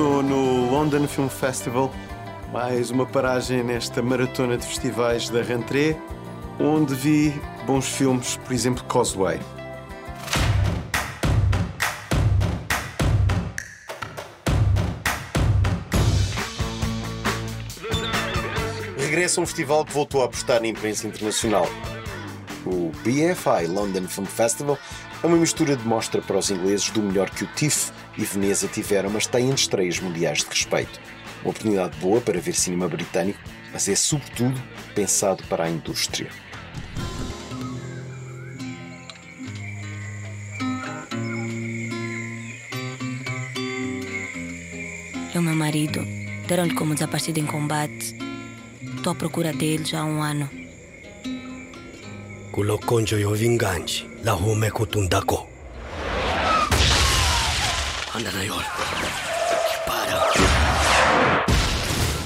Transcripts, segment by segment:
estou no London Film Festival, mais uma paragem nesta maratona de festivais da Rentrée, onde vi bons filmes, por exemplo, Causeway. Regressa um festival que voltou a apostar na imprensa internacional. O BFI London Film Festival é uma mistura de mostra para os ingleses do melhor que o TIFF e Veneza tiveram, mas têm estreias mundiais de respeito. Uma oportunidade boa para ver cinema britânico, mas é sobretudo pensado para a indústria. E o meu marido deram-lhe como desaparecido em combate. Estou à procura dele já há um ano. kulokonjo yovinganji la hume kutundako anda na yola para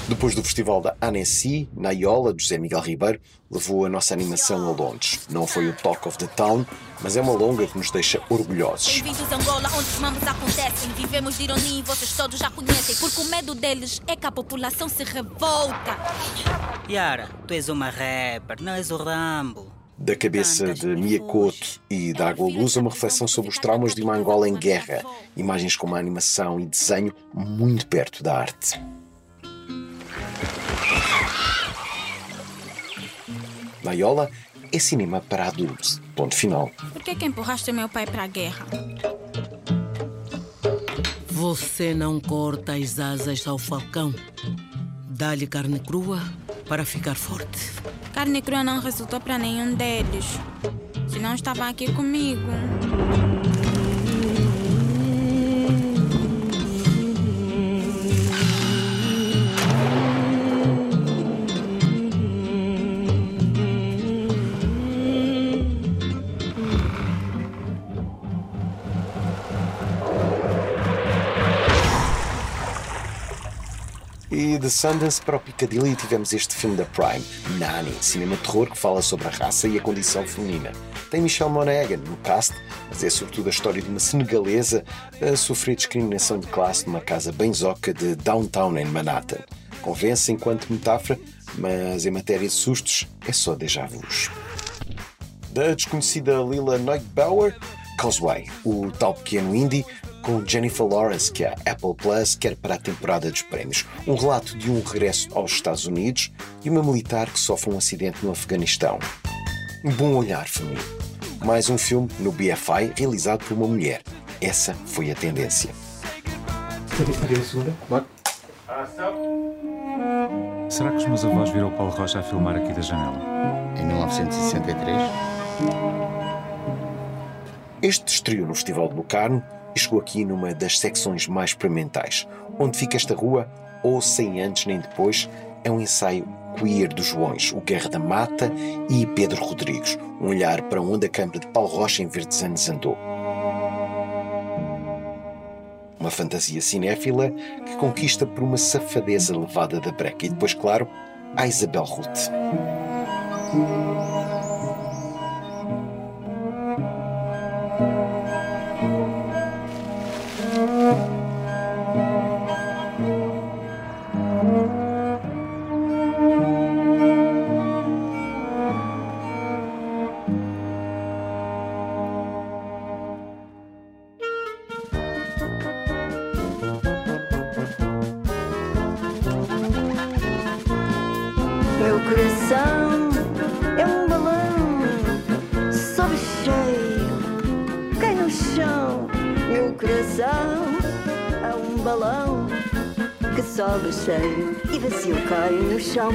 Depois do festival da Annecy, na Iola, de José Miguel Ribeiro, levou a nossa animação a Londres. Não foi o Talk of the Town, mas é uma longa que nos deixa orgulhosos. Bem-vindos a Angola, onde os mambos acontecem. Vivemos de ironia e vocês todos já conhecem. Porque o medo deles é que a população se revolta. Yara, tu és uma rapper, não és o Rambo. Da cabeça de Mia Couto e da Água Luz, uma reflexão sobre os traumas de uma Angola em guerra. Imagens com uma animação e desenho muito perto da arte. Naiola é cinema para adultos. Ponto final. Por que, que empurraste meu pai para a guerra? Você não corta as asas ao falcão. Dá-lhe carne crua para ficar forte. Carne crua não resultou para nenhum deles. Senão estavam aqui comigo. E de Sundance para o Piccadilly tivemos este filme da Prime, Nani, cinema terror que fala sobre a raça e a condição feminina. Tem Michelle Monaghan no cast, mas é sobretudo a história de uma senegalesa a sofrer discriminação de classe numa casa bem zoca de downtown em Manhattan. Convence enquanto metáfora, mas em matéria de sustos é só déjà vus. Da desconhecida Lila Neubauer, Causeway, o tal pequeno indie com Jennifer Lawrence, que a Apple Plus quer para a temporada dos prémios. Um relato de um regresso aos Estados Unidos e uma militar que sofre um acidente no Afeganistão. Um bom olhar feminino. Mais um filme no BFI realizado por uma mulher. Essa foi a tendência. Será que os meus avós viram o Paulo Rocha a filmar aqui da janela? Em 1963, Este estreou no Festival de Locarno e chegou aqui numa das secções mais experimentais. Onde fica esta rua, ou sem antes nem depois, é um ensaio queer dos Joões, o Guerra da Mata e Pedro Rodrigues, um olhar para onde a câmara de Paulo Rocha em verdes anos andou. Uma fantasia cinéfila que conquista por uma safadeza levada da breca e depois, claro, a Isabel Ruth. Coração é um balão sobe cheio, cai no chão. Meu coração é um balão que sobe cheio e vazio cai no chão.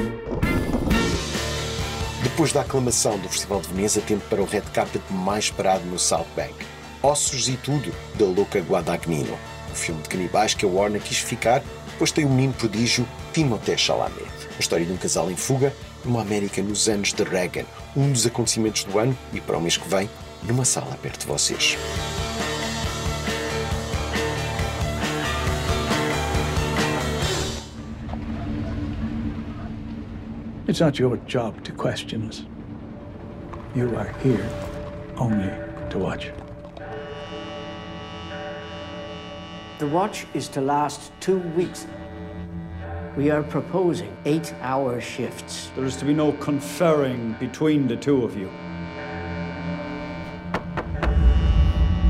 Depois da aclamação do Festival de Veneza, tempo para o red carpet mais esperado no South Bank. Ossos e Tudo, da Luca Guadagnino. O filme de canibais que a Warner quis ficar, pois tem o menino prodígio Timothée Chalamet. A história de um casal em fuga numa América nos anos de Reagan. Um dos acontecimentos do ano e para o mês que vem, numa sala perto de vocês. It's not your job to question us. You are here only to watch. The watch is to last two weeks. We are proposing eight hour shifts. There is to be no conferring between the two of you.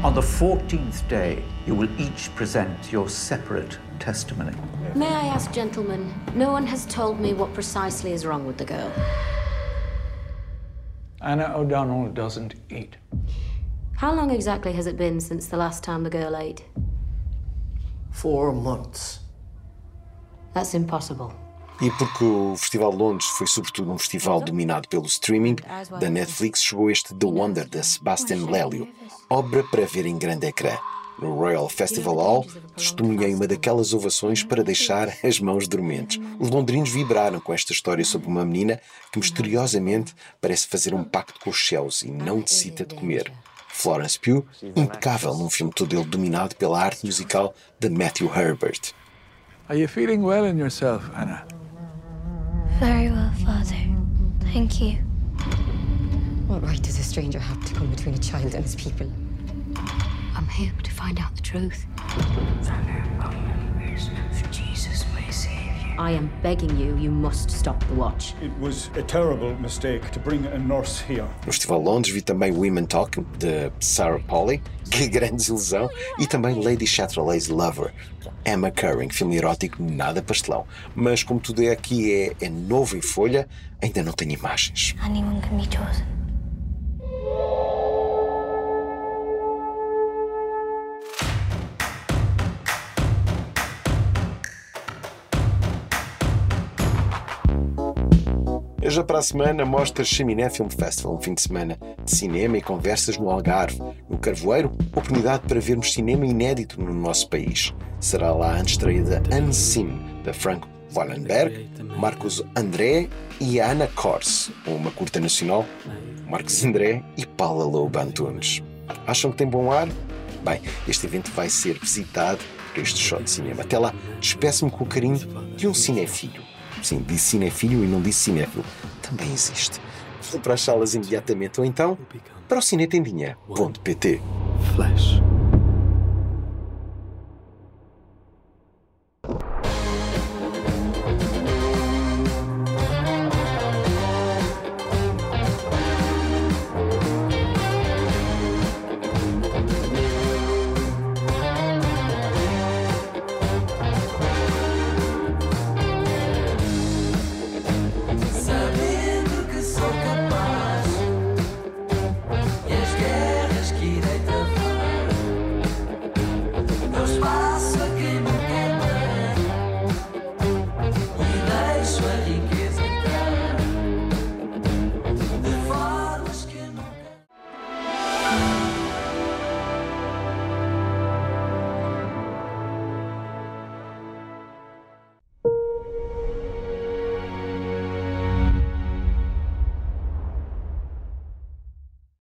On the 14th day, you will each present your separate testimony. May I ask, gentlemen, no one has told me what precisely is wrong with the girl. Anna O'Donnell doesn't eat. How long exactly has it been since the last time the girl ate? Four months. That's impossible. E porque o Festival de Londres foi sobretudo um festival dominado pelo streaming, da Netflix chegou este The Wonder de Sebastian Lelio, obra para ver em grande ecrã. No Royal Festival Hall, testemunhei uma daquelas ovações para deixar as mãos dormentes. Os londrinos vibraram com esta história sobre uma menina que misteriosamente parece fazer um pacto com os céus e não necessita de comer. Florence Pugh, impecável num filme todo ele dominado pela arte musical de Matthew Herbert. Are you feeling well in yourself, Anna? Very well, Father. Thank you. What right does a stranger have to come between a child and his people? I'm here to find out the truth. Jesus, my Savior. I am begging you, you must stop the watch. It was a terrible mistake to bring a nurse here. No Festival de Londres vi também Women Talking, de Sarah Polley, que grande desilusão, e também Lady Chatterley's Lover, Emma Curring, filme erótico nada pastelão. Mas como tudo é aqui é, é novo em folha, ainda não tenho imagens. Anyone can be chosen. Eu já para a semana mostra Chaminé Film Festival, um fim de semana de cinema e conversas no Algarve. No Carvoeiro, oportunidade para vermos cinema inédito no nosso país. Será lá a estreia da Unseen, da Frank Wallenberg, Marcos André e Ana Kors, uma curta nacional, Marcos André e Paula Lobo Antunes. Acham que tem bom ar? Bem, este evento vai ser visitado por este show de cinema. Até lá, despeço-me com o carinho de um cinefilho. Sim, disse cinefilho e não disse cinéfilo. Também existe. Vou para as salas imediatamente ou então para o cinetendinha.pt. Flash.